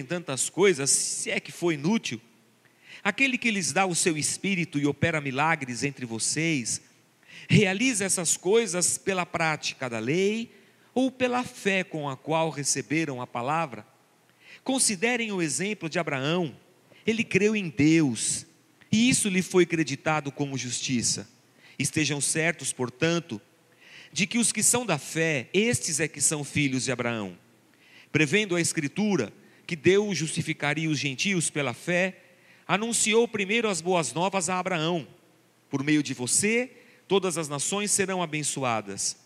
aprenderem tantas coisas, se é que foi inútil? Aquele que lhes dá o seu espírito e opera milagres entre vocês, realiza essas coisas pela prática da lei ou pela fé com a qual receberam a palavra? Considerem o exemplo de Abraão. Ele creu em Deus e isso lhe foi creditado como justiça. Estejam certos, portanto, de que os que são da fé, estes é que são filhos de Abraão. Prevendo a Escritura que Deus justificaria os gentios pela fé, anunciou primeiro as boas novas a Abraão: por meio de você, todas as nações serão abençoadas.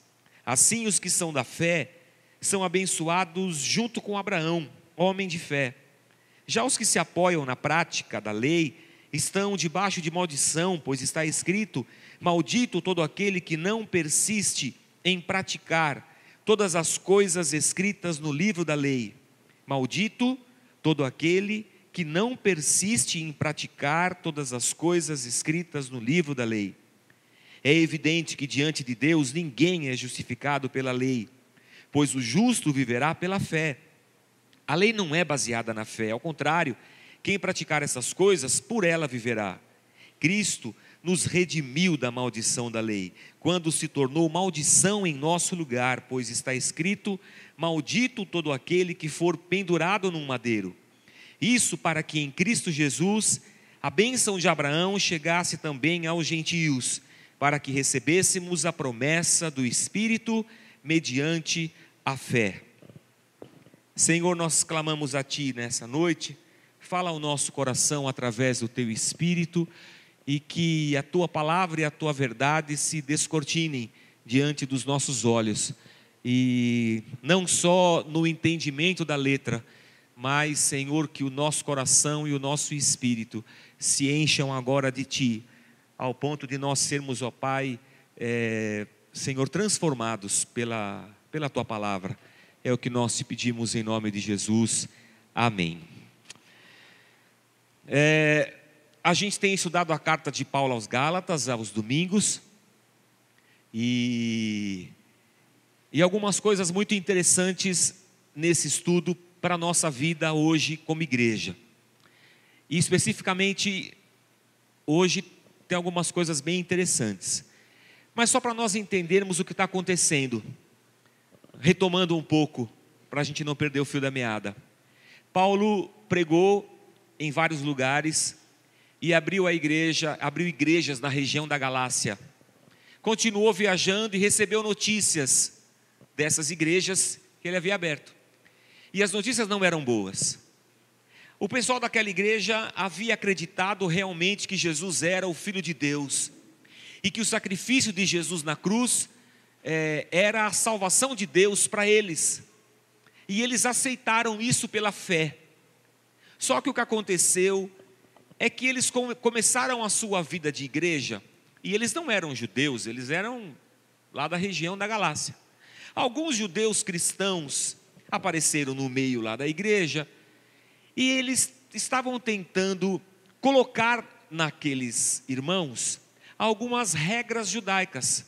Assim, os que são da fé são abençoados junto com Abraão, homem de fé. Já os que se apoiam na prática da lei estão debaixo de maldição, pois está escrito: Maldito todo aquele que não persiste em praticar todas as coisas escritas no livro da lei. Maldito todo aquele que não persiste em praticar todas as coisas escritas no livro da lei. É evidente que diante de Deus ninguém é justificado pela lei, pois o justo viverá pela fé. A lei não é baseada na fé, ao contrário, quem praticar essas coisas, por ela viverá. Cristo nos redimiu da maldição da lei, quando se tornou maldição em nosso lugar, pois está escrito: Maldito todo aquele que for pendurado num madeiro. Isso para que em Cristo Jesus a bênção de Abraão chegasse também aos gentios, para que recebêssemos a promessa do Espírito mediante a fé. Senhor, nós clamamos a Ti nessa noite, fala ao nosso coração através do Teu Espírito e que a Tua palavra e a Tua verdade se descortinem diante dos nossos olhos e não só no entendimento da letra, mas, Senhor, que o nosso coração e o nosso espírito se encham agora de Ti, ao ponto de nós sermos, ó Pai, é, Senhor, transformados pela, pela Tua palavra. É o que nós te pedimos em nome de Jesus. Amém. É, a gente tem estudado a carta de Paulo aos Gálatas aos domingos e, e algumas coisas muito interessantes nesse estudo para a nossa vida hoje como igreja. E especificamente, hoje tem algumas coisas bem interessantes. Mas só para nós entendermos o que está acontecendo, retomando um pouco, para a gente não perder o fio da meada. Paulo pregou em vários lugares e abriu a igreja, abriu igrejas na região da Galácia. Continuou viajando e recebeu notícias dessas igrejas que ele havia aberto. E as notícias não eram boas. O pessoal daquela igreja havia acreditado realmente que Jesus era o Filho de Deus e que o sacrifício de Jesus na cruz é, era a salvação de Deus para eles. E eles aceitaram isso pela fé. Só que o que aconteceu é que eles começaram a sua vida de igreja e eles não eram judeus, eles eram lá da região da Galácia. Alguns judeus cristãos apareceram no meio lá da igreja e eles estavam tentando colocar naqueles irmãos algumas regras judaicas.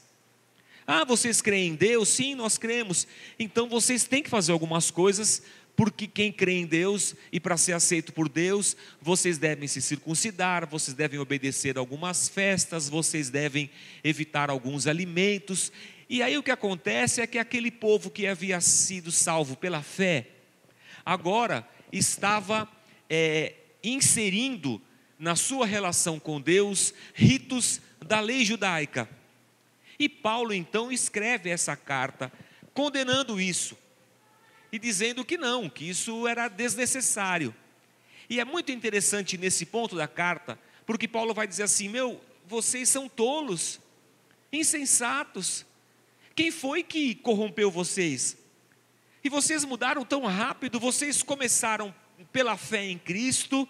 Ah, vocês creem em Deus? Sim, nós cremos. Então vocês têm que fazer algumas coisas, porque quem crê em Deus e para ser aceito por Deus, vocês devem se circuncidar, vocês devem obedecer algumas festas, vocês devem evitar alguns alimentos. E aí o que acontece é que aquele povo que havia sido salvo pela fé, agora estava é, inserindo na sua relação com Deus ritos da lei judaica. E Paulo então escreve essa carta condenando isso e dizendo que não, que isso era desnecessário. E é muito interessante nesse ponto da carta, porque Paulo vai dizer assim: meu, vocês são tolos, insensatos, quem foi que corrompeu vocês? E vocês mudaram tão rápido, vocês começaram pela fé em Cristo,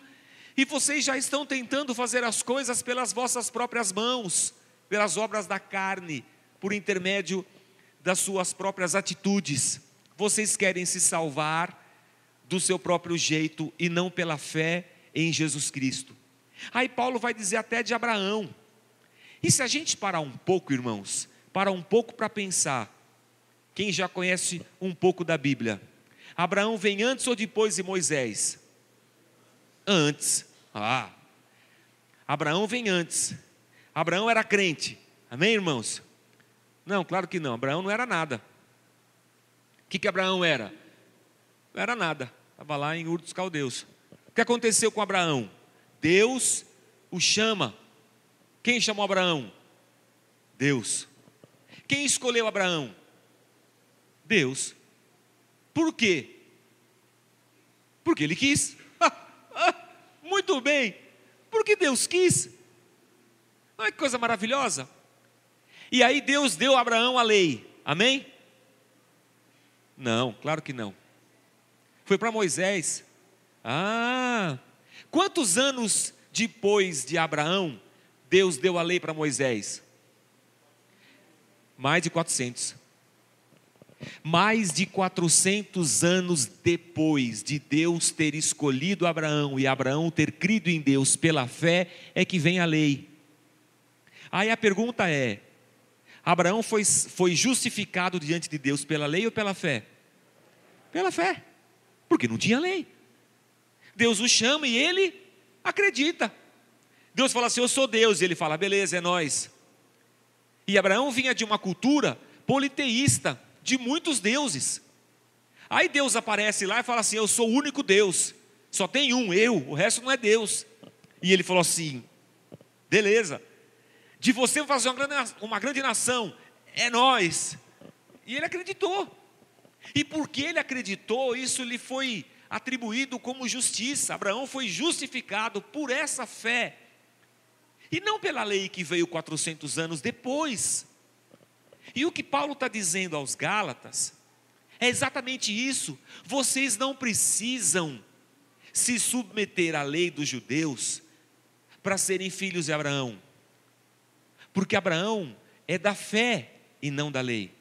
e vocês já estão tentando fazer as coisas pelas vossas próprias mãos, pelas obras da carne, por intermédio das suas próprias atitudes. Vocês querem se salvar do seu próprio jeito e não pela fé em Jesus Cristo. Aí Paulo vai dizer até de Abraão. E se a gente parar um pouco, irmãos, para um pouco para pensar. Quem já conhece um pouco da Bíblia? Abraão vem antes ou depois de Moisés? Antes. Ah, Abraão vem antes. Abraão era crente. Amém, irmãos? Não, claro que não. Abraão não era nada. Que, que Abraão era? Não era nada. Estava lá em Ur dos Caldeus. O que aconteceu com Abraão? Deus o chama. Quem chamou Abraão? Deus. Quem escolheu Abraão? Deus. Por quê? Porque ele quis. Muito bem. Porque Deus quis. Olha que coisa maravilhosa. E aí Deus deu a Abraão a lei. Amém? Não, claro que não. Foi para Moisés. Ah, quantos anos depois de Abraão Deus deu a lei para Moisés? Mais de 400. Mais de 400 anos depois de Deus ter escolhido Abraão e Abraão ter crido em Deus pela fé, é que vem a lei. Aí a pergunta é: Abraão foi, foi justificado diante de Deus pela lei ou pela fé? Pela fé, porque não tinha lei. Deus o chama e ele acredita. Deus fala assim: Eu sou Deus, e ele fala: Beleza, é nós. E Abraão vinha de uma cultura politeísta, de muitos deuses. Aí Deus aparece lá e fala assim: Eu sou o único Deus, só tem um, eu, o resto não é Deus. E ele falou assim: Beleza, de você fazer uma grande, uma grande nação, é nós. E ele acreditou. E porque ele acreditou, isso lhe foi atribuído como justiça. Abraão foi justificado por essa fé. E não pela lei que veio 400 anos depois. E o que Paulo está dizendo aos Gálatas é exatamente isso. Vocês não precisam se submeter à lei dos judeus para serem filhos de Abraão. Porque Abraão é da fé e não da lei.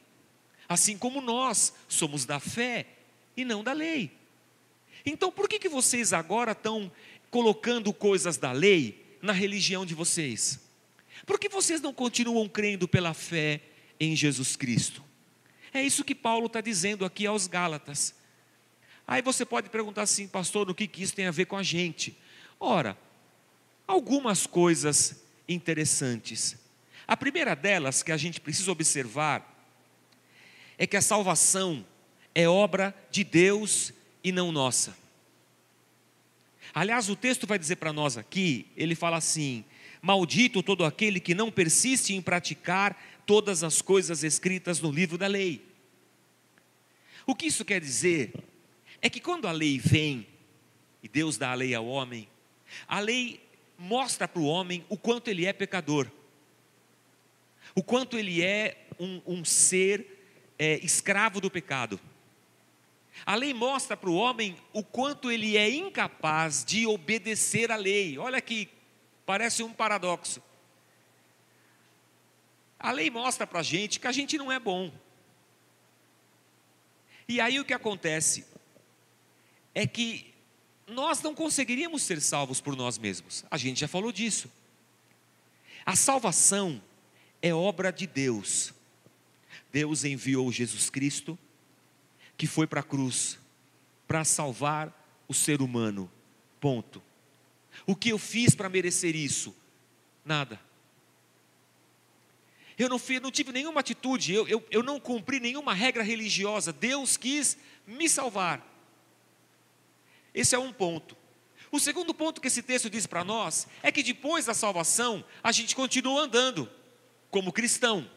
Assim como nós somos da fé e não da lei. Então por que, que vocês agora estão colocando coisas da lei na religião de vocês? Por que vocês não continuam crendo pela fé em Jesus Cristo? É isso que Paulo está dizendo aqui aos Gálatas. Aí você pode perguntar assim, pastor, o que, que isso tem a ver com a gente? Ora, algumas coisas interessantes. A primeira delas que a gente precisa observar é que a salvação é obra de Deus e não nossa. Aliás, o texto vai dizer para nós aqui, ele fala assim: Maldito todo aquele que não persiste em praticar todas as coisas escritas no livro da lei. O que isso quer dizer? É que quando a lei vem, e Deus dá a lei ao homem, a lei mostra para o homem o quanto ele é pecador o quanto ele é um, um ser é, escravo do pecado. A lei mostra para o homem o quanto ele é incapaz de obedecer à lei. Olha aqui, parece um paradoxo. A lei mostra para a gente que a gente não é bom. E aí o que acontece é que nós não conseguiríamos ser salvos por nós mesmos. A gente já falou disso. A salvação é obra de Deus. Deus enviou Jesus Cristo, que foi para a cruz, para salvar o ser humano. Ponto. O que eu fiz para merecer isso? Nada. Eu não, fiz, não tive nenhuma atitude, eu, eu, eu não cumpri nenhuma regra religiosa. Deus quis me salvar. Esse é um ponto. O segundo ponto que esse texto diz para nós é que depois da salvação, a gente continua andando como cristão.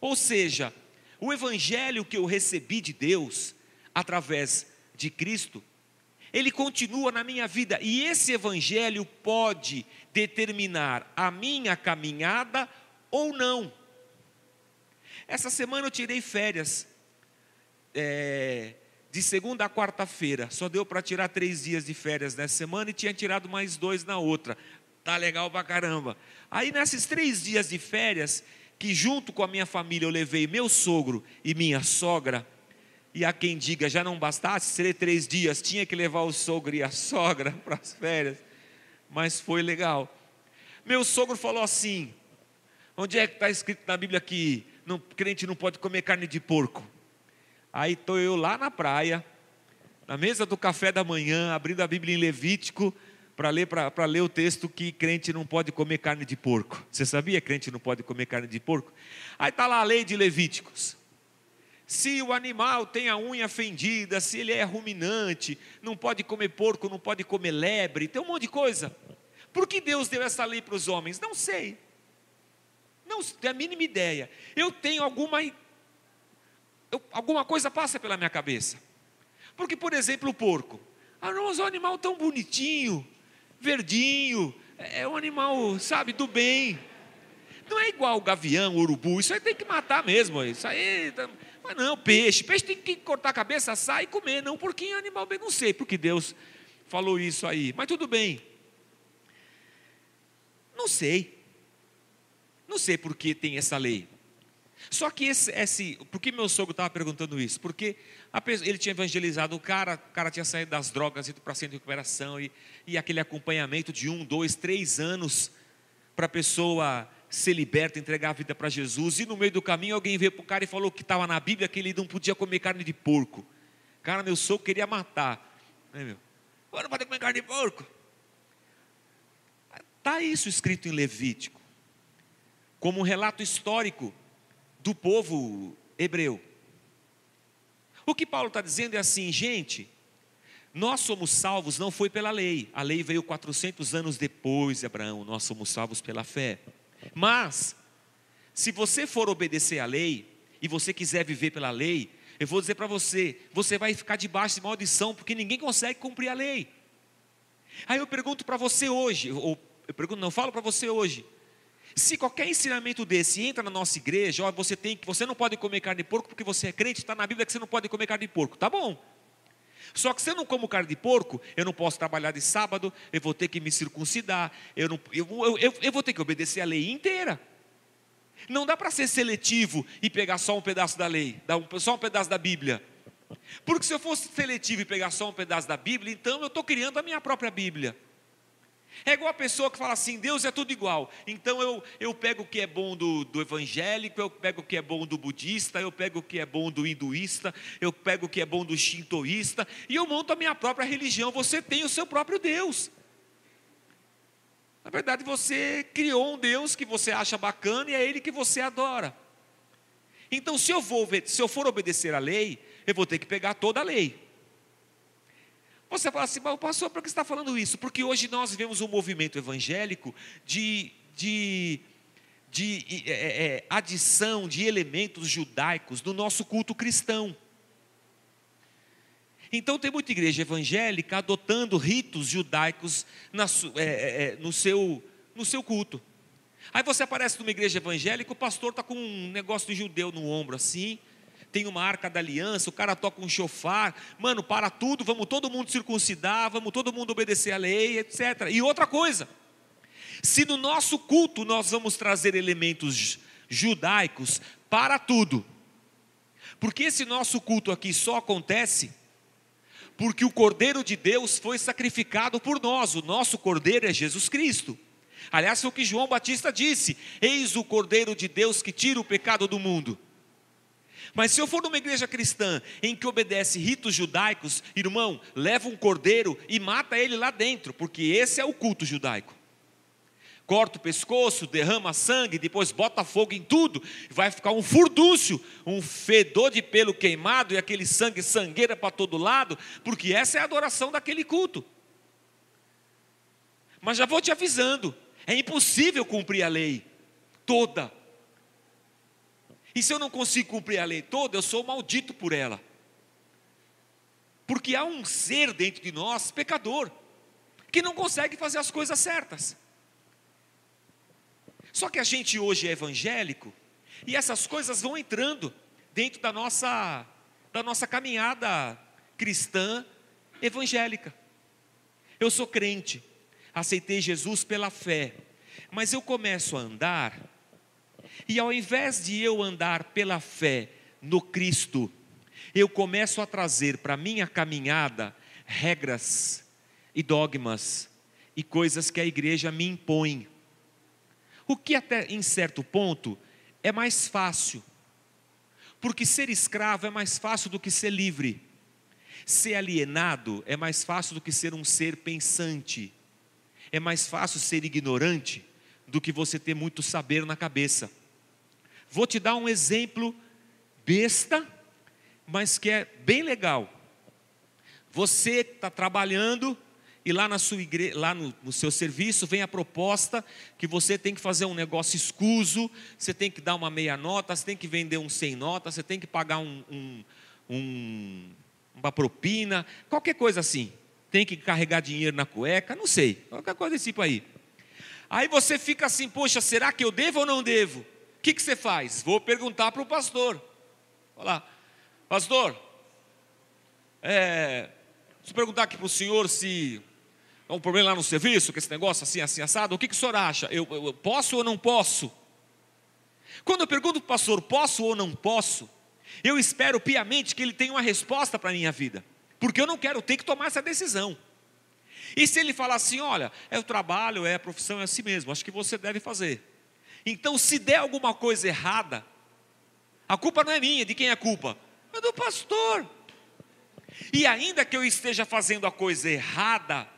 Ou seja, o evangelho que eu recebi de Deus através de Cristo, ele continua na minha vida e esse evangelho pode determinar a minha caminhada ou não. Essa semana eu tirei férias é, de segunda a quarta-feira, só deu para tirar três dias de férias nessa semana e tinha tirado mais dois na outra. Tá legal pra caramba. Aí nesses três dias de férias, que junto com a minha família eu levei meu sogro e minha sogra, e há quem diga, já não bastasse ser três dias, tinha que levar o sogro e a sogra para as férias, mas foi legal. Meu sogro falou assim: onde é que está escrito na Bíblia que não, crente não pode comer carne de porco? Aí estou eu lá na praia, na mesa do café da manhã, abrindo a Bíblia em Levítico, para ler, ler o texto que crente não pode comer carne de porco. Você sabia que crente não pode comer carne de porco? Aí está lá a lei de Levíticos. Se o animal tem a unha fendida, se ele é ruminante, não pode comer porco, não pode comer lebre, tem um monte de coisa. Por que Deus deu essa lei para os homens? Não sei. Não tenho a mínima ideia. Eu tenho alguma. Eu, alguma coisa passa pela minha cabeça. Porque, por exemplo, o porco. Ah, não, mas é um animal tão bonitinho, verdinho, é, é um animal, sabe, do bem. Não é igual gavião, urubu, isso aí tem que matar mesmo. Isso aí. Tá, mas não, peixe. Peixe tem que cortar a cabeça, assar e comer. Não, porquinho é animal bem. Não sei porque Deus falou isso aí. Mas tudo bem. Não sei. Não sei por que tem essa lei. Só que esse, esse por que meu sogro estava perguntando isso? Porque pessoa, ele tinha evangelizado o cara, o cara tinha saído das drogas, ido para centro de recuperação e, e aquele acompanhamento de um, dois, três anos para a pessoa ser liberta, entregar a vida para Jesus. E no meio do caminho alguém veio para o cara e falou que estava na Bíblia que ele não podia comer carne de porco. Cara, meu sogro queria matar. Né, meu? Não pode comer carne de porco. Está isso escrito em Levítico, como um relato histórico do povo hebreu. O que Paulo está dizendo é assim, gente, nós somos salvos não foi pela lei, a lei veio 400 anos depois de Abraão, nós somos salvos pela fé. Mas, se você for obedecer à lei, e você quiser viver pela lei, eu vou dizer para você, você vai ficar debaixo de maldição, porque ninguém consegue cumprir a lei. Aí eu pergunto para você hoje, ou eu pergunto, não falo para você hoje, se qualquer ensinamento desse entra na nossa igreja, ó, você tem que, você não pode comer carne de porco porque você é crente, está na Bíblia que você não pode comer carne de porco, tá bom? Só que se eu não como carne de porco, eu não posso trabalhar de sábado, eu vou ter que me circuncidar, eu, não, eu, eu, eu, eu vou ter que obedecer a lei inteira. Não dá para ser seletivo e pegar só um pedaço da lei, só um pedaço da Bíblia. Porque se eu fosse seletivo e pegar só um pedaço da Bíblia, então eu estou criando a minha própria Bíblia. É igual a pessoa que fala assim: Deus é tudo igual. Então eu, eu pego o que é bom do, do evangélico, eu pego o que é bom do budista, eu pego o que é bom do hinduísta, eu pego o que é bom do shintoísta, e eu monto a minha própria religião. Você tem o seu próprio Deus. Na verdade, você criou um Deus que você acha bacana e é Ele que você adora. Então, se eu, vou, se eu for obedecer à lei, eu vou ter que pegar toda a lei. Você fala assim, mas pastor, por que está falando isso? Porque hoje nós vivemos um movimento evangélico de, de, de é, é, é, adição de elementos judaicos no nosso culto cristão. Então tem muita igreja evangélica adotando ritos judaicos na, é, é, é, no, seu, no seu culto. Aí você aparece numa igreja evangélica, o pastor está com um negócio de judeu no ombro assim, tem uma arca da aliança, o cara toca um chofar, mano, para tudo, vamos todo mundo circuncidar, vamos todo mundo obedecer a lei, etc. E outra coisa, se no nosso culto nós vamos trazer elementos judaicos para tudo, porque esse nosso culto aqui só acontece porque o Cordeiro de Deus foi sacrificado por nós, o nosso Cordeiro é Jesus Cristo. Aliás, foi o que João Batista disse: Eis o Cordeiro de Deus que tira o pecado do mundo. Mas se eu for numa igreja cristã em que obedece ritos judaicos, irmão, leva um cordeiro e mata ele lá dentro, porque esse é o culto judaico. Corta o pescoço, derrama sangue, depois bota fogo em tudo, vai ficar um furdúncio, um fedor de pelo queimado e aquele sangue sangueira para todo lado, porque essa é a adoração daquele culto. Mas já vou te avisando, é impossível cumprir a lei toda e se eu não consigo cumprir a lei toda, eu sou maldito por ela. Porque há um ser dentro de nós, pecador, que não consegue fazer as coisas certas. Só que a gente hoje é evangélico e essas coisas vão entrando dentro da nossa da nossa caminhada cristã evangélica. Eu sou crente, aceitei Jesus pela fé, mas eu começo a andar e ao invés de eu andar pela fé no Cristo, eu começo a trazer para minha caminhada regras e dogmas e coisas que a igreja me impõe. O que até em certo ponto é mais fácil. Porque ser escravo é mais fácil do que ser livre. Ser alienado é mais fácil do que ser um ser pensante. É mais fácil ser ignorante do que você ter muito saber na cabeça. Vou te dar um exemplo besta, mas que é bem legal. Você está trabalhando e lá, na sua igre... lá no, no, seu serviço vem a proposta que você tem que fazer um negócio escuso, você tem que dar uma meia nota, você tem que vender um sem nota, você tem que pagar um, um, um, uma propina, qualquer coisa assim. Tem que carregar dinheiro na cueca, não sei, qualquer coisa desse tipo aí. Aí você fica assim, poxa, será que eu devo ou não devo? Que, que você faz? Vou perguntar para o pastor. Olha lá, pastor, é, se perguntar aqui para o senhor se há um problema lá no serviço, com esse negócio assim, assim, assado, o que, que o senhor acha? Eu, eu, eu posso ou não posso? Quando eu pergunto para o pastor, posso ou não posso? Eu espero piamente que ele tenha uma resposta para a minha vida, porque eu não quero ter que tomar essa decisão. E se ele falar assim, olha, é o trabalho, é a profissão, é assim mesmo, acho que você deve fazer. Então, se der alguma coisa errada, a culpa não é minha, de quem é a culpa? É do pastor. E ainda que eu esteja fazendo a coisa errada,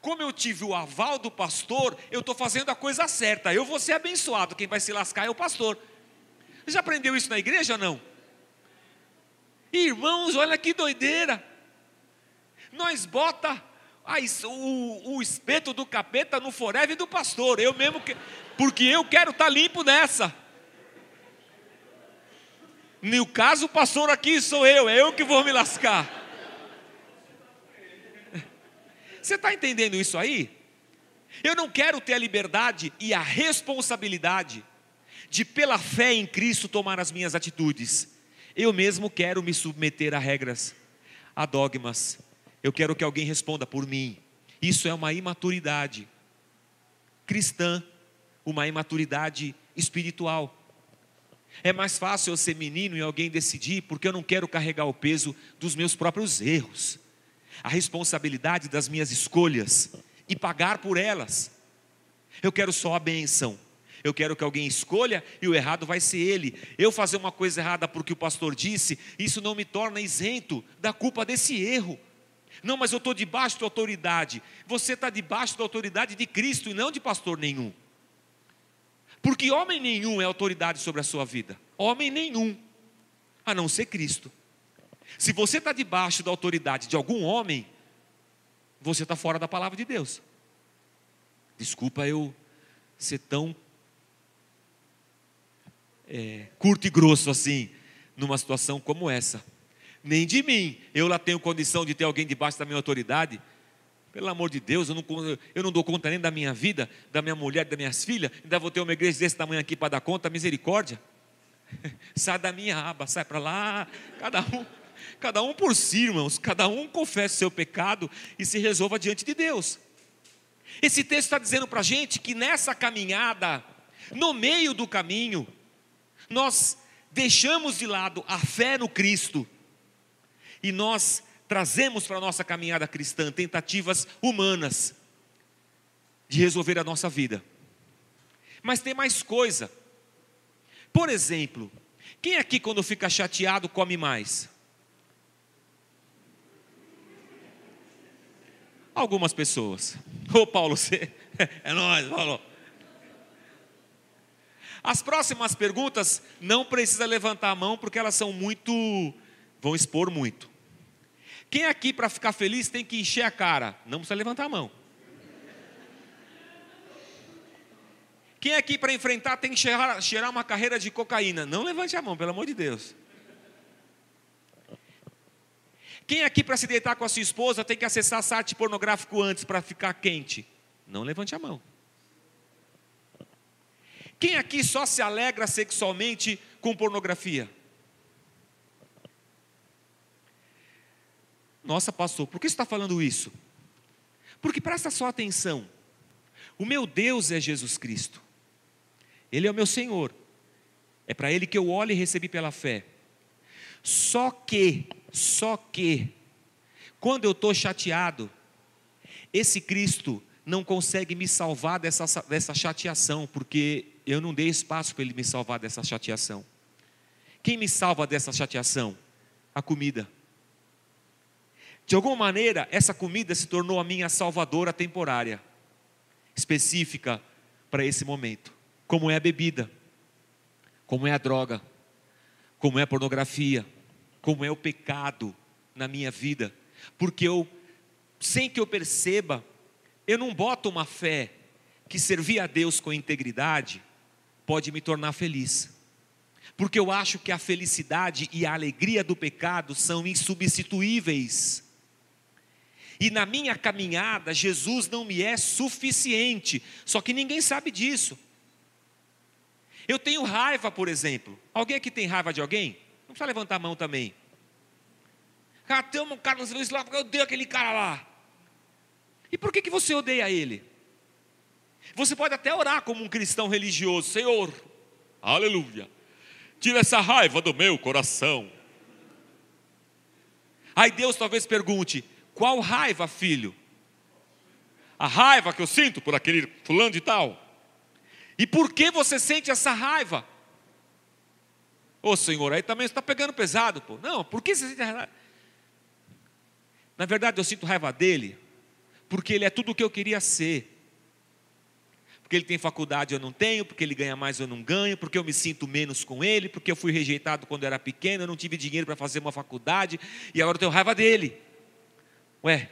como eu tive o aval do pastor, eu estou fazendo a coisa certa. Eu vou ser abençoado, quem vai se lascar é o pastor. Você já aprendeu isso na igreja não? Irmãos, olha que doideira. Nós bota o, o espeto do capeta no forever do pastor. Eu mesmo, que, porque eu quero estar tá limpo nessa. No caso, pastor aqui sou eu, é eu que vou me lascar. Você está entendendo isso aí? Eu não quero ter a liberdade e a responsabilidade de, pela fé em Cristo, tomar as minhas atitudes. Eu mesmo quero me submeter a regras, a dogmas. Eu quero que alguém responda por mim. Isso é uma imaturidade cristã, uma imaturidade espiritual. É mais fácil eu ser menino e alguém decidir, porque eu não quero carregar o peso dos meus próprios erros a responsabilidade das minhas escolhas e pagar por elas. Eu quero só a benção. Eu quero que alguém escolha e o errado vai ser ele. Eu fazer uma coisa errada porque o pastor disse, isso não me torna isento da culpa desse erro. Não, mas eu estou debaixo da autoridade. Você está debaixo da autoridade de Cristo e não de pastor nenhum. Porque homem nenhum é autoridade sobre a sua vida. Homem nenhum, a não ser Cristo. Se você está debaixo da autoridade de algum homem, você está fora da palavra de Deus. Desculpa eu ser tão é, curto e grosso assim, numa situação como essa. Nem de mim, eu lá tenho condição de ter alguém debaixo da minha autoridade. Pelo amor de Deus, eu não, eu não dou conta nem da minha vida, da minha mulher, das minhas filhas, ainda vou ter uma igreja desse tamanho aqui para dar conta, misericórdia. sai da minha aba, sai para lá, cada um Cada um por si, irmãos, cada um confesse seu pecado e se resolva diante de Deus. Esse texto está dizendo para a gente que nessa caminhada, no meio do caminho, nós deixamos de lado a fé no Cristo e nós trazemos para a nossa caminhada cristã tentativas humanas de resolver a nossa vida. Mas tem mais coisa. Por exemplo, quem aqui quando fica chateado come mais? Algumas pessoas. Ô Paulo, você. É nós, Paulo. As próximas perguntas não precisa levantar a mão porque elas são muito. vão expor muito. Quem aqui para ficar feliz tem que encher a cara? Não precisa levantar a mão. Quem aqui para enfrentar tem que cheirar, cheirar uma carreira de cocaína? Não levante a mão, pelo amor de Deus. Quem aqui para se deitar com a sua esposa tem que acessar site pornográfico antes para ficar quente? Não levante a mão. Quem aqui só se alegra sexualmente com pornografia? Nossa, pastor, por que você está falando isso? Porque presta só atenção. O meu Deus é Jesus Cristo. Ele é o meu Senhor. É para Ele que eu olho e recebi pela fé. Só que só que, quando eu estou chateado, esse Cristo não consegue me salvar dessa, dessa chateação, porque eu não dei espaço para Ele me salvar dessa chateação. Quem me salva dessa chateação? A comida. De alguma maneira, essa comida se tornou a minha salvadora temporária. específica para esse momento, como é a bebida, como é a droga, como é a pornografia, como é o pecado na minha vida, porque eu, sem que eu perceba, eu não boto uma fé que servir a Deus com integridade pode me tornar feliz. Porque eu acho que a felicidade e a alegria do pecado são insubstituíveis. E na minha caminhada, Jesus não me é suficiente, só que ninguém sabe disso. Eu tenho raiva, por exemplo. Alguém aqui tem raiva de alguém? Não precisa levantar a mão também. Cara, tem um cara nos lá porque eu odeio aquele cara lá. E por que, que você odeia ele? Você pode até orar como um cristão religioso, Senhor, aleluia, tira essa raiva do meu coração. Aí Deus talvez pergunte: qual raiva, filho? A raiva que eu sinto por aquele fulano de tal. E por que você sente essa raiva? Ô oh, Senhor, aí também está pegando pesado, pô. Não, por que você sente raiva? Na verdade, eu sinto raiva dele, porque ele é tudo o que eu queria ser. Porque ele tem faculdade eu não tenho, porque ele ganha mais eu não ganho, porque eu me sinto menos com ele, porque eu fui rejeitado quando eu era pequeno, eu não tive dinheiro para fazer uma faculdade e agora eu tenho raiva dele. Ué,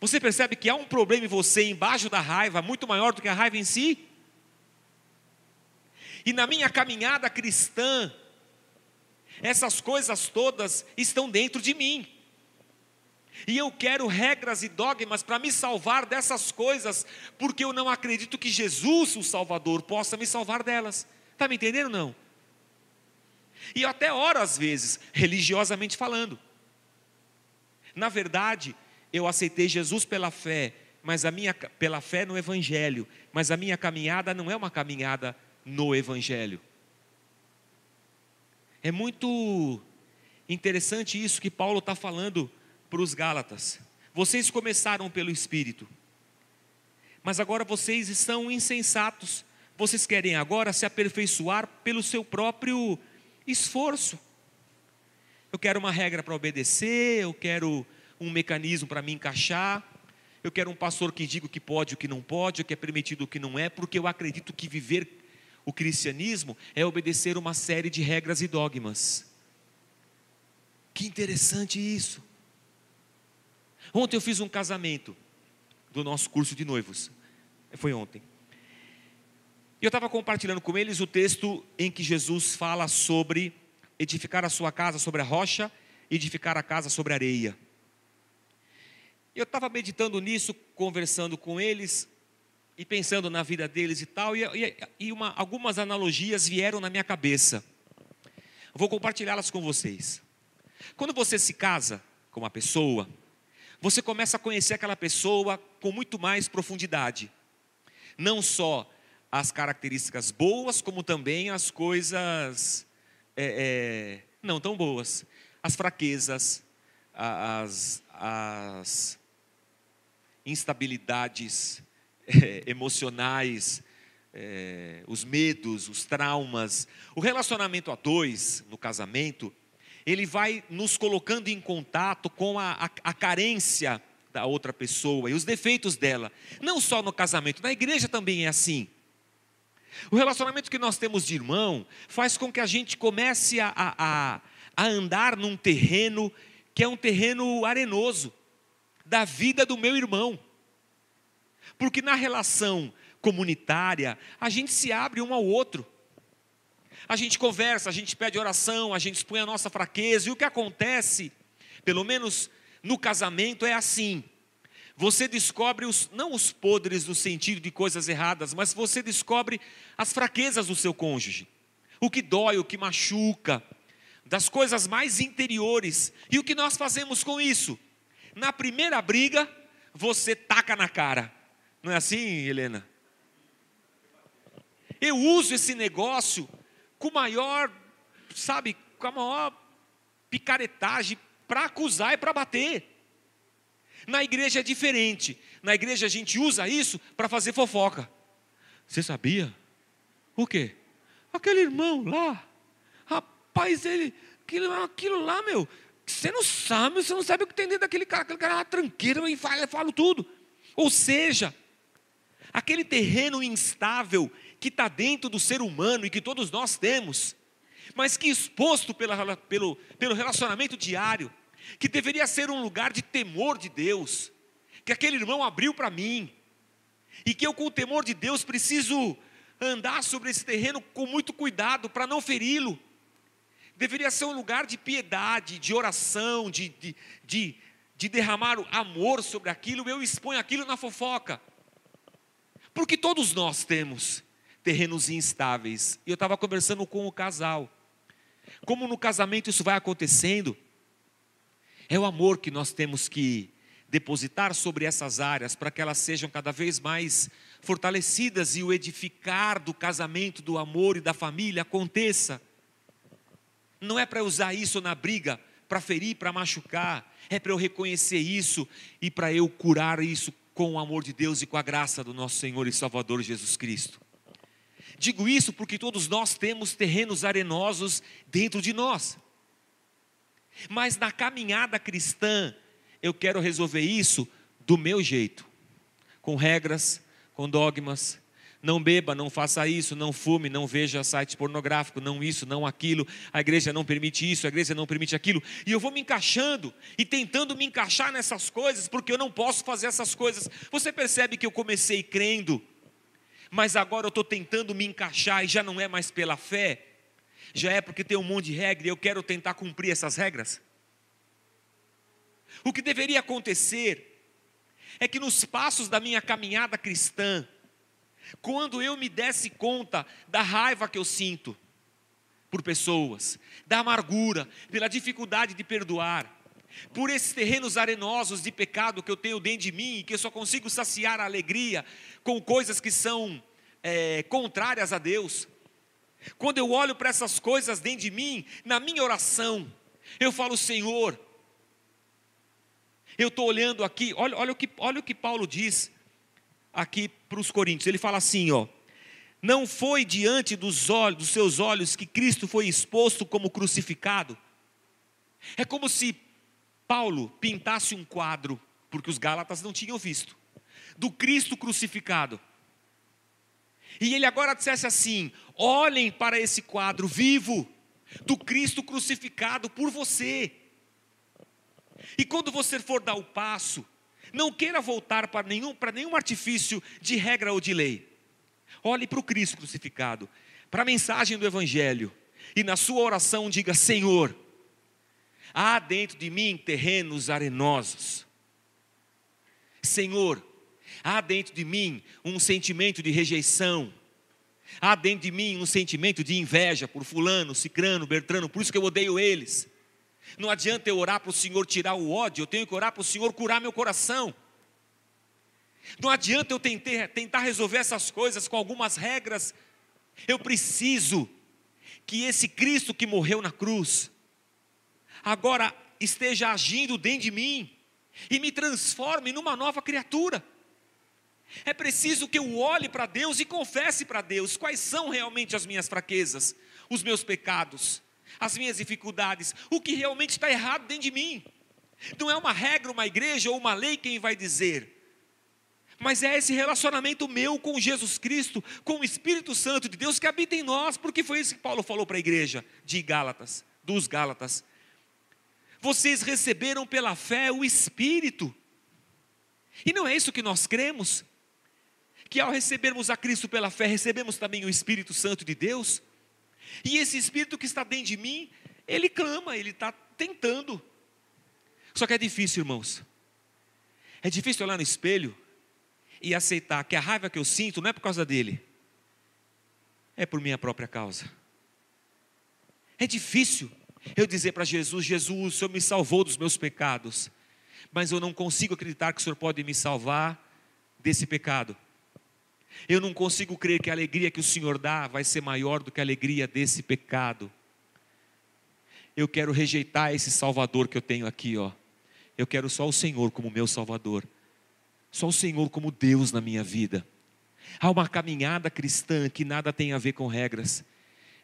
você percebe que há um problema em você embaixo da raiva muito maior do que a raiva em si? E na minha caminhada cristã, essas coisas todas estão dentro de mim. E eu quero regras e dogmas para me salvar dessas coisas, porque eu não acredito que Jesus, o Salvador, possa me salvar delas. Está me entendendo não? E eu até oro às vezes, religiosamente falando. Na verdade, eu aceitei Jesus pela fé, mas a minha pela fé no evangelho, mas a minha caminhada não é uma caminhada no evangelho. É muito interessante isso que Paulo está falando para os Gálatas. Vocês começaram pelo Espírito, mas agora vocês estão insensatos. Vocês querem agora se aperfeiçoar pelo seu próprio esforço. Eu quero uma regra para obedecer, eu quero um mecanismo para me encaixar, eu quero um pastor que diga o que pode e o que não pode, o que é permitido o que não é, porque eu acredito que viver o cristianismo é obedecer uma série de regras e dogmas. Que interessante isso. Ontem eu fiz um casamento do nosso curso de noivos. Foi ontem. E eu estava compartilhando com eles o texto em que Jesus fala sobre edificar a sua casa sobre a rocha, edificar a casa sobre a areia. Eu estava meditando nisso, conversando com eles e pensando na vida deles e tal, e, e, e uma, algumas analogias vieram na minha cabeça. Vou compartilhá-las com vocês. Quando você se casa com uma pessoa, você começa a conhecer aquela pessoa com muito mais profundidade. Não só as características boas, como também as coisas é, é, não tão boas, as fraquezas, as, as instabilidades é, emocionais, é, os medos, os traumas. O relacionamento a dois, no casamento, ele vai nos colocando em contato com a, a, a carência da outra pessoa e os defeitos dela. Não só no casamento, na igreja também é assim. O relacionamento que nós temos de irmão faz com que a gente comece a, a, a andar num terreno que é um terreno arenoso da vida do meu irmão. Porque na relação comunitária, a gente se abre um ao outro. A gente conversa, a gente pede oração, a gente expõe a nossa fraqueza, e o que acontece, pelo menos no casamento, é assim você descobre os, não os podres no sentido de coisas erradas, mas você descobre as fraquezas do seu cônjuge, o que dói, o que machuca, das coisas mais interiores. E o que nós fazemos com isso? Na primeira briga, você taca na cara. Não é assim, Helena? Eu uso esse negócio com maior, sabe, com a maior picaretagem para acusar e para bater. Na igreja é diferente. Na igreja a gente usa isso para fazer fofoca. Você sabia? O quê? Aquele irmão lá. Rapaz, ele. Aquilo, aquilo lá, meu. Você não sabe, você não sabe o que tem dentro daquele cara. Aquele cara é uma tranqueira e fala, tudo. Ou seja, aquele terreno instável que está dentro do ser humano e que todos nós temos, mas que exposto pela, pelo, pelo relacionamento diário, que deveria ser um lugar de temor de Deus, que aquele irmão abriu para mim, e que eu, com o temor de Deus, preciso andar sobre esse terreno com muito cuidado para não feri-lo. Deveria ser um lugar de piedade, de oração, de, de, de, de derramar amor sobre aquilo, eu exponho aquilo na fofoca. Porque todos nós temos terrenos instáveis. E eu estava conversando com o casal. Como no casamento isso vai acontecendo, é o amor que nós temos que depositar sobre essas áreas para que elas sejam cada vez mais fortalecidas e o edificar do casamento, do amor e da família aconteça. Não é para usar isso na briga, para ferir, para machucar, é para eu reconhecer isso e para eu curar isso com o amor de Deus e com a graça do nosso Senhor e Salvador Jesus Cristo. Digo isso porque todos nós temos terrenos arenosos dentro de nós. Mas na caminhada cristã, eu quero resolver isso do meu jeito, com regras, com dogmas. Não beba, não faça isso, não fume, não veja site pornográfico, não isso, não aquilo. A igreja não permite isso, a igreja não permite aquilo. E eu vou me encaixando e tentando me encaixar nessas coisas, porque eu não posso fazer essas coisas. Você percebe que eu comecei crendo, mas agora eu estou tentando me encaixar e já não é mais pela fé, já é porque tem um monte de regra e eu quero tentar cumprir essas regras. O que deveria acontecer é que nos passos da minha caminhada cristã, quando eu me desse conta da raiva que eu sinto por pessoas, da amargura, pela dificuldade de perdoar, por esses terrenos arenosos de pecado que eu tenho dentro de mim, que eu só consigo saciar a alegria com coisas que são é, contrárias a Deus. Quando eu olho para essas coisas dentro de mim, na minha oração, eu falo, Senhor, eu estou olhando aqui, olha, olha, o que, olha o que Paulo diz aqui para os coríntios. Ele fala assim, ó. Não foi diante dos olhos, dos seus olhos, que Cristo foi exposto como crucificado. É como se Paulo pintasse um quadro, porque os Gálatas não tinham visto, do Cristo crucificado. E ele agora dissesse assim: olhem para esse quadro vivo, do Cristo crucificado por você. E quando você for dar o passo, não queira voltar para nenhum, para nenhum artifício de regra ou de lei. Olhe para o Cristo crucificado, para a mensagem do Evangelho, e na sua oração diga: Senhor, há dentro de mim terrenos arenosos. Senhor, há dentro de mim um sentimento de rejeição. Há dentro de mim um sentimento de inveja por fulano, cicrano, bertrano, por isso que eu odeio eles. Não adianta eu orar para o Senhor tirar o ódio, eu tenho que orar para o Senhor curar meu coração. Não adianta eu tentar, tentar resolver essas coisas com algumas regras. Eu preciso que esse Cristo que morreu na cruz, agora esteja agindo dentro de mim e me transforme numa nova criatura. É preciso que eu olhe para Deus e confesse para Deus quais são realmente as minhas fraquezas, os meus pecados as minhas dificuldades, o que realmente está errado dentro de mim. Não é uma regra, uma igreja ou uma lei quem vai dizer, mas é esse relacionamento meu com Jesus Cristo, com o Espírito Santo de Deus que habita em nós, porque foi isso que Paulo falou para a igreja de Gálatas, dos Gálatas. Vocês receberam pela fé o Espírito, e não é isso que nós cremos? Que ao recebermos a Cristo pela fé, recebemos também o Espírito Santo de Deus? E esse espírito que está dentro de mim, ele clama, ele está tentando. Só que é difícil, irmãos. É difícil olhar no espelho e aceitar que a raiva que eu sinto não é por causa dele, é por minha própria causa. É difícil eu dizer para Jesus: Jesus, o Senhor me salvou dos meus pecados, mas eu não consigo acreditar que o Senhor pode me salvar desse pecado. Eu não consigo crer que a alegria que o Senhor dá vai ser maior do que a alegria desse pecado. Eu quero rejeitar esse Salvador que eu tenho aqui, ó. Eu quero só o Senhor como meu Salvador. Só o Senhor como Deus na minha vida. Há uma caminhada cristã que nada tem a ver com regras,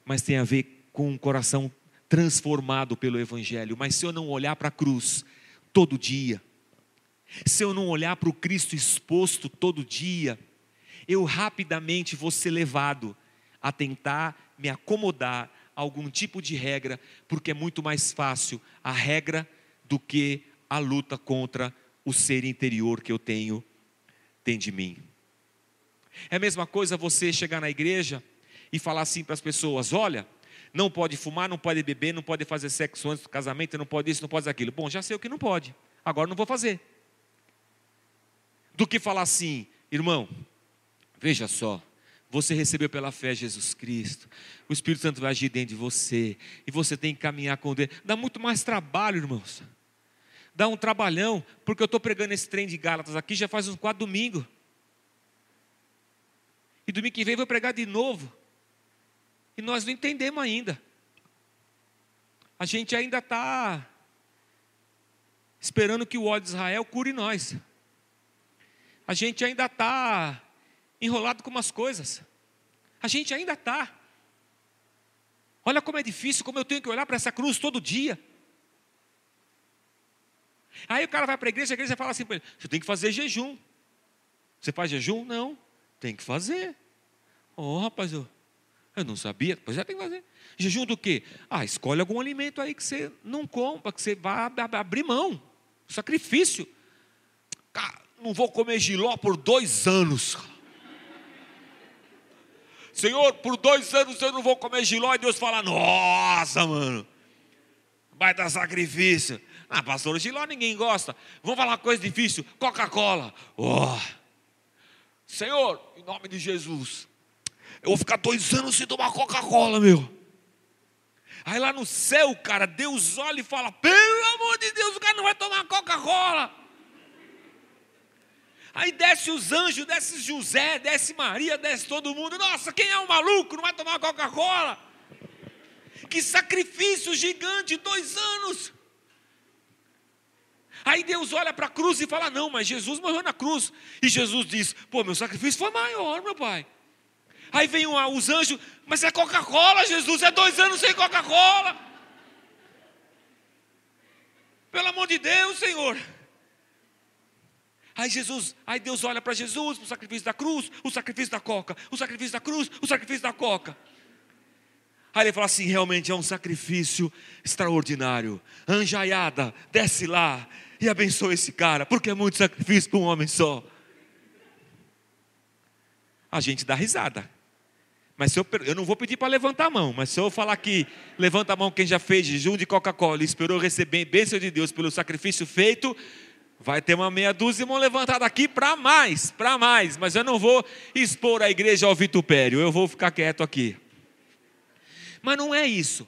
mas tem a ver com um coração transformado pelo Evangelho. Mas se eu não olhar para a cruz todo dia, se eu não olhar para o Cristo exposto todo dia, eu rapidamente vou ser levado a tentar me acomodar a algum tipo de regra, porque é muito mais fácil a regra do que a luta contra o ser interior que eu tenho tem de mim. É a mesma coisa você chegar na igreja e falar assim para as pessoas: olha, não pode fumar, não pode beber, não pode fazer sexo antes do casamento, não pode isso, não pode aquilo. Bom, já sei o que não pode, agora não vou fazer. Do que falar assim, irmão, veja só, você recebeu pela fé Jesus Cristo, o Espírito Santo vai agir dentro de você, e você tem que caminhar com Deus. Dá muito mais trabalho, irmãos. Dá um trabalhão, porque eu estou pregando esse trem de Gálatas aqui já faz uns quatro domingos. E domingo que vem eu vou pregar de novo. E nós não entendemos ainda. A gente ainda está esperando que o ódio de Israel cure nós. A gente ainda está enrolado com umas coisas. A gente ainda está. Olha como é difícil, como eu tenho que olhar para essa cruz todo dia. Aí o cara vai para a igreja, a igreja fala assim para ele: você tem que fazer jejum. Você faz jejum? Não, tem que fazer. Oh, rapaz, eu, eu não sabia, pois já tem que fazer. Jejum do quê? Ah, escolhe algum alimento aí que você não compra, que você vai abrir mão. Sacrifício. Cara, não vou comer giló por dois anos. Senhor, por dois anos eu não vou comer giló. E Deus fala: Nossa, mano, vai dar sacrifício. Ah, pastor, giló ninguém gosta. Vamos falar coisa difícil: Coca-Cola. Oh. Senhor, em nome de Jesus, eu vou ficar dois anos sem tomar Coca-Cola, meu. Aí lá no céu, cara, Deus olha e fala: pelo amor de Deus, o cara não vai tomar Coca-Cola. Aí desce os anjos, desce José, desce Maria, desce todo mundo. Nossa, quem é o um maluco? Não vai tomar Coca-Cola? Que sacrifício gigante, dois anos. Aí Deus olha para a cruz e fala: Não, mas Jesus morreu na cruz. E Jesus diz: Pô, meu sacrifício foi maior, meu pai. Aí vem os anjos, mas é Coca-Cola, Jesus, é dois anos sem Coca-Cola. Pelo amor de Deus, Senhor. Aí Jesus, aí Deus olha para Jesus, o sacrifício da cruz, o sacrifício da coca, o sacrifício da cruz, o sacrifício da coca. Aí ele fala assim: realmente é um sacrifício extraordinário. Anjaiada, desce lá e abençoa esse cara, porque é muito sacrifício para um homem só. A gente dá risada. Mas eu, eu não vou pedir para levantar a mão, mas se eu falar que levanta a mão quem já fez jejum de Coca-Cola e esperou receber bênção de Deus pelo sacrifício feito, vai ter uma meia dúzia de mão levantada aqui para mais, para mais. Mas eu não vou expor a igreja ao vitupério, eu vou ficar quieto aqui. Mas não é isso.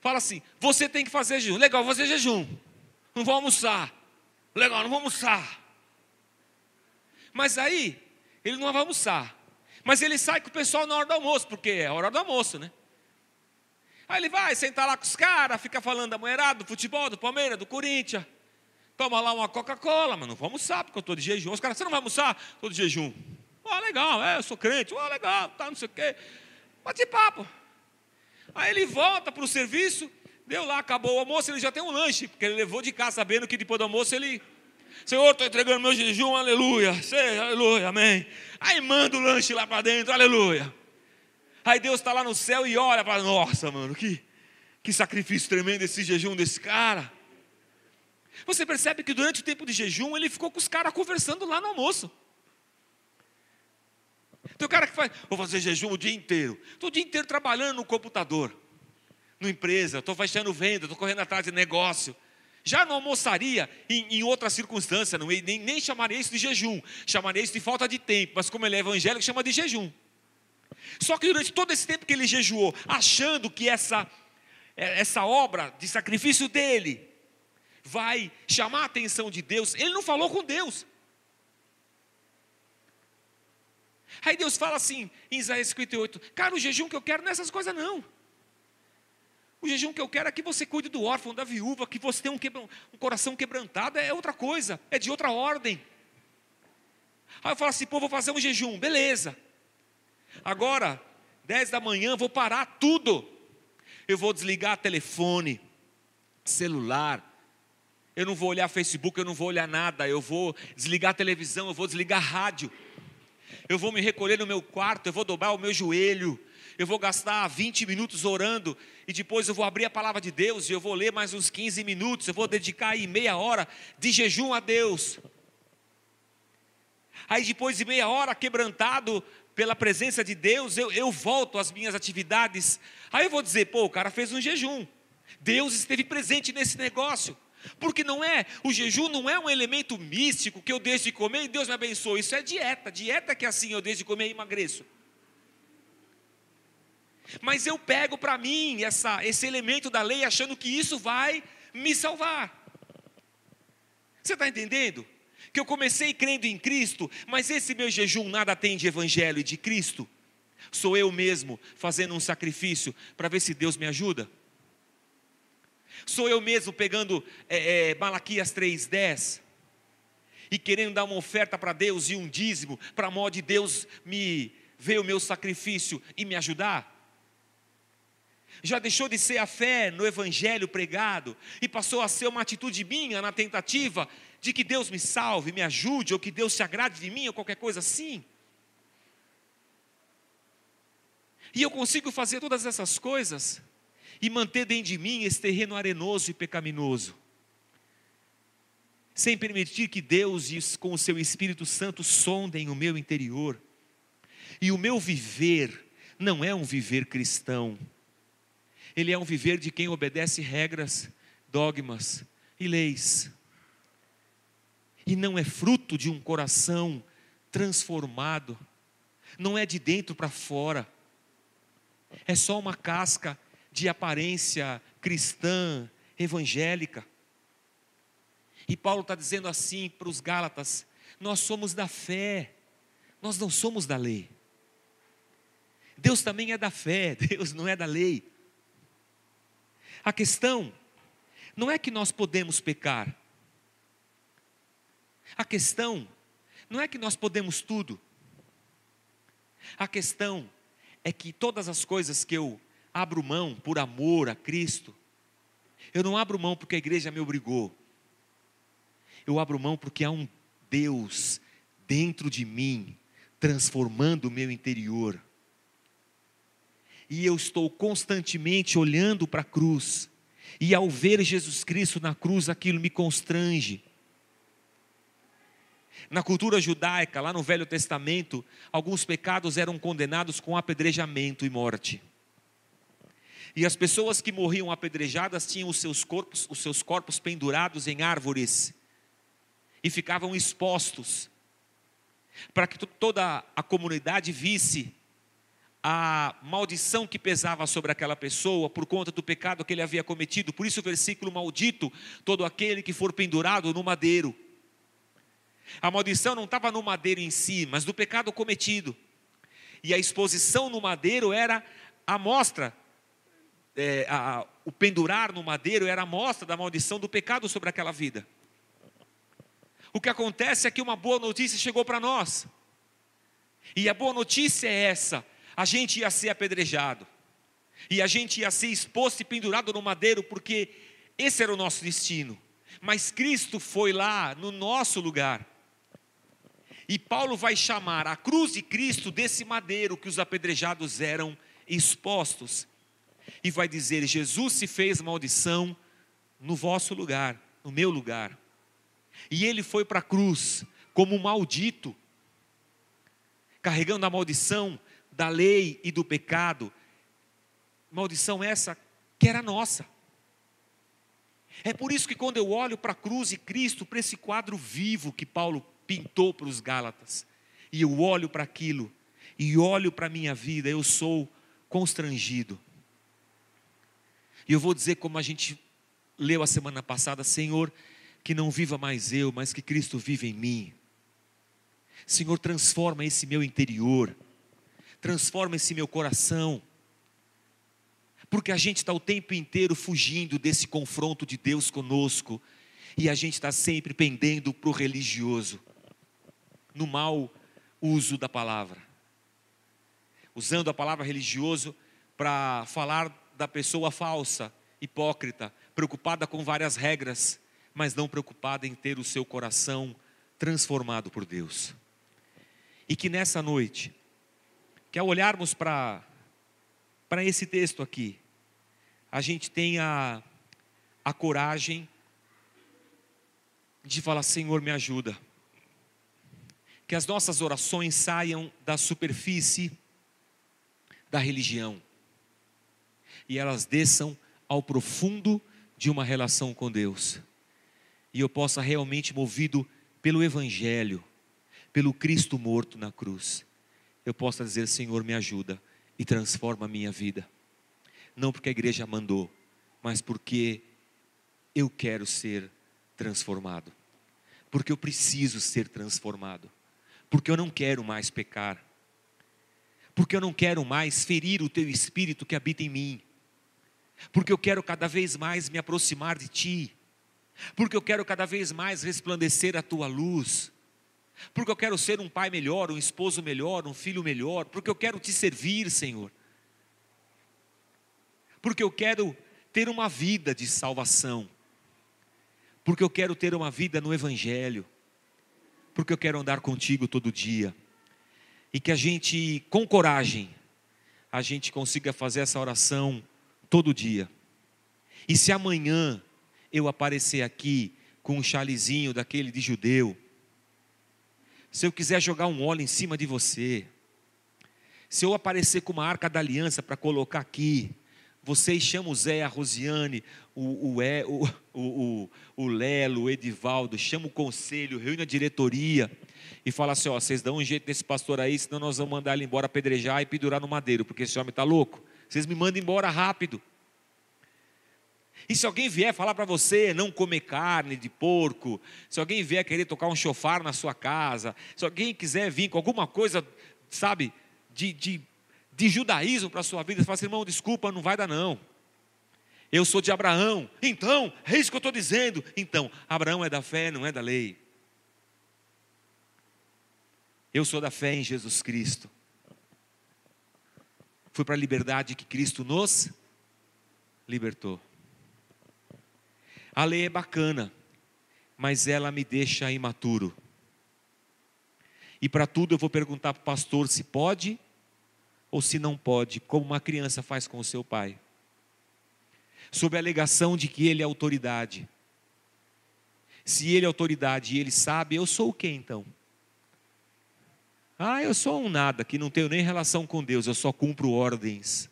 Fala assim: você tem que fazer jejum. Legal, vou fazer jejum. Não vou almoçar. Legal, não vou almoçar. Mas aí, ele não vai almoçar. Mas ele sai com o pessoal na hora do almoço, porque é a hora do almoço, né? Aí ele vai sentar lá com os caras, fica falando da mulherada, do futebol, do Palmeiras, do Corinthians. Toma lá uma Coca-Cola, mas não vou almoçar, porque eu estou de jejum. Os caras, você não vai almoçar? Estou de jejum. Ó, oh, legal, é, eu sou crente. Ó, oh, legal, tá, não sei o quê. Bate papo. Aí ele volta para o serviço, deu lá, acabou o almoço, ele já tem um lanche, porque ele levou de casa sabendo que depois do almoço ele Senhor, estou entregando meu jejum, aleluia. Sei, aleluia, amém. Aí manda o lanche lá para dentro, aleluia. Aí Deus está lá no céu e olha para nossa, mano, que, que sacrifício tremendo esse jejum desse cara. Você percebe que durante o tempo de jejum ele ficou com os caras conversando lá no almoço. Tem o cara que faz, vou fazer jejum o dia inteiro. Estou o dia inteiro trabalhando no computador, na empresa, estou fechando venda, estou correndo atrás de negócio. Já não almoçaria em, em outra circunstância, não, nem, nem chamaria isso de jejum, chamaria isso de falta de tempo, mas como ele é evangélico, chama de jejum. Só que durante todo esse tempo que ele jejuou, achando que essa, é, essa obra de sacrifício dele vai chamar a atenção de Deus, ele não falou com Deus. Aí Deus fala assim, em Isaías 58, cara, o jejum que eu quero não é essas coisas não. O jejum que eu quero é que você cuide do órfão, da viúva, que você tenha um, quebra, um coração quebrantado, é outra coisa, é de outra ordem. Aí eu falo assim, pô, vou fazer um jejum, beleza. Agora, 10 da manhã, vou parar tudo. Eu vou desligar telefone, celular. Eu não vou olhar Facebook, eu não vou olhar nada. Eu vou desligar a televisão, eu vou desligar a rádio. Eu vou me recolher no meu quarto, eu vou dobrar o meu joelho, eu vou gastar 20 minutos orando e depois eu vou abrir a palavra de Deus e eu vou ler mais uns 15 minutos, eu vou dedicar aí meia hora de jejum a Deus. Aí depois de meia hora quebrantado pela presença de Deus, eu, eu volto às minhas atividades. Aí eu vou dizer, pô, o cara fez um jejum. Deus esteve presente nesse negócio. Porque não é, o jejum não é um elemento místico que eu deixo de comer e Deus me abençoe. Isso é dieta. Dieta que é assim eu deixo de comer e emagreço. Mas eu pego para mim essa, esse elemento da lei achando que isso vai me salvar. Você está entendendo? Que eu comecei crendo em Cristo, mas esse meu jejum nada tem de evangelho e de Cristo. Sou eu mesmo fazendo um sacrifício para ver se Deus me ajuda? Sou eu mesmo pegando é, é, Malaquias 3,10 e querendo dar uma oferta para Deus e um dízimo, para modo de Deus me ver o meu sacrifício e me ajudar? Já deixou de ser a fé no evangelho pregado e passou a ser uma atitude minha na tentativa de que Deus me salve, me ajude, ou que Deus se agrade de mim, ou qualquer coisa assim? E eu consigo fazer todas essas coisas e manter dentro de mim esse terreno arenoso e pecaminoso, sem permitir que Deus, com o seu Espírito Santo, sondem o meu interior. E o meu viver não é um viver cristão, ele é um viver de quem obedece regras, dogmas e leis. E não é fruto de um coração transformado, não é de dentro para fora, é só uma casca de aparência cristã, evangélica. E Paulo está dizendo assim para os Gálatas: nós somos da fé, nós não somos da lei. Deus também é da fé, Deus não é da lei. A questão não é que nós podemos pecar. A questão não é que nós podemos tudo. A questão é que todas as coisas que eu abro mão por amor a Cristo. Eu não abro mão porque a igreja me obrigou. Eu abro mão porque há um Deus dentro de mim, transformando o meu interior. E eu estou constantemente olhando para a cruz. E ao ver Jesus Cristo na cruz, aquilo me constrange. Na cultura judaica, lá no Velho Testamento, alguns pecados eram condenados com apedrejamento e morte. E as pessoas que morriam apedrejadas tinham os seus corpos, os seus corpos pendurados em árvores e ficavam expostos para que toda a comunidade visse a maldição que pesava sobre aquela pessoa por conta do pecado que ele havia cometido. Por isso o versículo maldito, todo aquele que for pendurado no madeiro. A maldição não estava no madeiro em si, mas do pecado cometido. E a exposição no madeiro era a mostra é, a, o pendurar no madeiro era a mostra da maldição do pecado sobre aquela vida. O que acontece é que uma boa notícia chegou para nós. E a boa notícia é essa: a gente ia ser apedrejado. E a gente ia ser exposto e pendurado no madeiro, porque esse era o nosso destino. Mas Cristo foi lá no nosso lugar. E Paulo vai chamar a cruz de Cristo desse madeiro que os apedrejados eram expostos e vai dizer: Jesus se fez maldição no vosso lugar, no meu lugar. E ele foi para a cruz como maldito, carregando a maldição da lei e do pecado. Maldição essa que era nossa. É por isso que quando eu olho para a cruz e Cristo, para esse quadro vivo que Paulo pintou para os Gálatas, e eu olho para aquilo, e olho para a minha vida, eu sou constrangido. E eu vou dizer como a gente leu a semana passada, Senhor, que não viva mais eu, mas que Cristo vive em mim. Senhor, transforma esse meu interior, transforma esse meu coração, porque a gente está o tempo inteiro fugindo desse confronto de Deus conosco, e a gente está sempre pendendo para o religioso, no mau uso da palavra, usando a palavra religioso para falar da pessoa falsa, hipócrita, preocupada com várias regras, mas não preocupada em ter o seu coração transformado por Deus. E que nessa noite, que ao olharmos para esse texto aqui, a gente tenha a coragem de falar: Senhor, me ajuda. Que as nossas orações saiam da superfície da religião e elas desçam ao profundo de uma relação com Deus. E eu possa realmente, movido pelo Evangelho, pelo Cristo morto na cruz, eu possa dizer: Senhor, me ajuda e transforma a minha vida. Não porque a igreja mandou, mas porque eu quero ser transformado. Porque eu preciso ser transformado. Porque eu não quero mais pecar. Porque eu não quero mais ferir o teu espírito que habita em mim. Porque eu quero cada vez mais me aproximar de ti. Porque eu quero cada vez mais resplandecer a tua luz. Porque eu quero ser um pai melhor, um esposo melhor, um filho melhor. Porque eu quero te servir, Senhor. Porque eu quero ter uma vida de salvação. Porque eu quero ter uma vida no Evangelho. Porque eu quero andar contigo todo dia. E que a gente, com coragem, a gente consiga fazer essa oração todo dia. E se amanhã eu aparecer aqui com um chalezinho daquele de judeu, se eu quiser jogar um óleo em cima de você, se eu aparecer com uma arca da aliança para colocar aqui, vocês chamam o Zé, a Rosiane, o, o, o, o, o Lelo, o Edivaldo, chama o conselho, reúne a diretoria e fala assim: ó, vocês dão um jeito nesse pastor aí, senão nós vamos mandar ele embora apedrejar e pendurar no madeiro, porque esse homem está louco. Vocês me mandam embora rápido. E se alguém vier falar para você não comer carne de porco, se alguém vier querer tocar um chofar na sua casa, se alguém quiser vir com alguma coisa, sabe, de, de, de judaísmo para a sua vida, você fala assim, irmão, desculpa, não vai dar não. Eu sou de Abraão, então, é isso que eu estou dizendo. Então, Abraão é da fé, não é da lei. Eu sou da fé em Jesus Cristo. Foi para a liberdade que Cristo nos libertou. A lei é bacana, mas ela me deixa imaturo. E para tudo eu vou perguntar para o pastor se pode ou se não pode, como uma criança faz com o seu pai. Sob a alegação de que ele é autoridade. Se ele é autoridade e ele sabe, eu sou o que então? Ah, eu sou um nada, que não tenho nem relação com Deus, eu só cumpro ordens.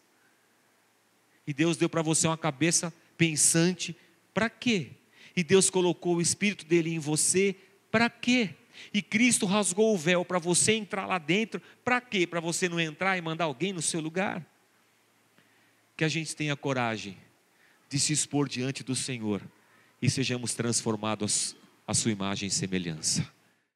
E Deus deu para você uma cabeça pensante, para quê? E Deus colocou o Espírito dele em você, para quê? E Cristo rasgou o véu para você entrar lá dentro, para quê? Para você não entrar e mandar alguém no seu lugar? Que a gente tenha coragem de se expor diante do Senhor e sejamos transformados à sua imagem e semelhança.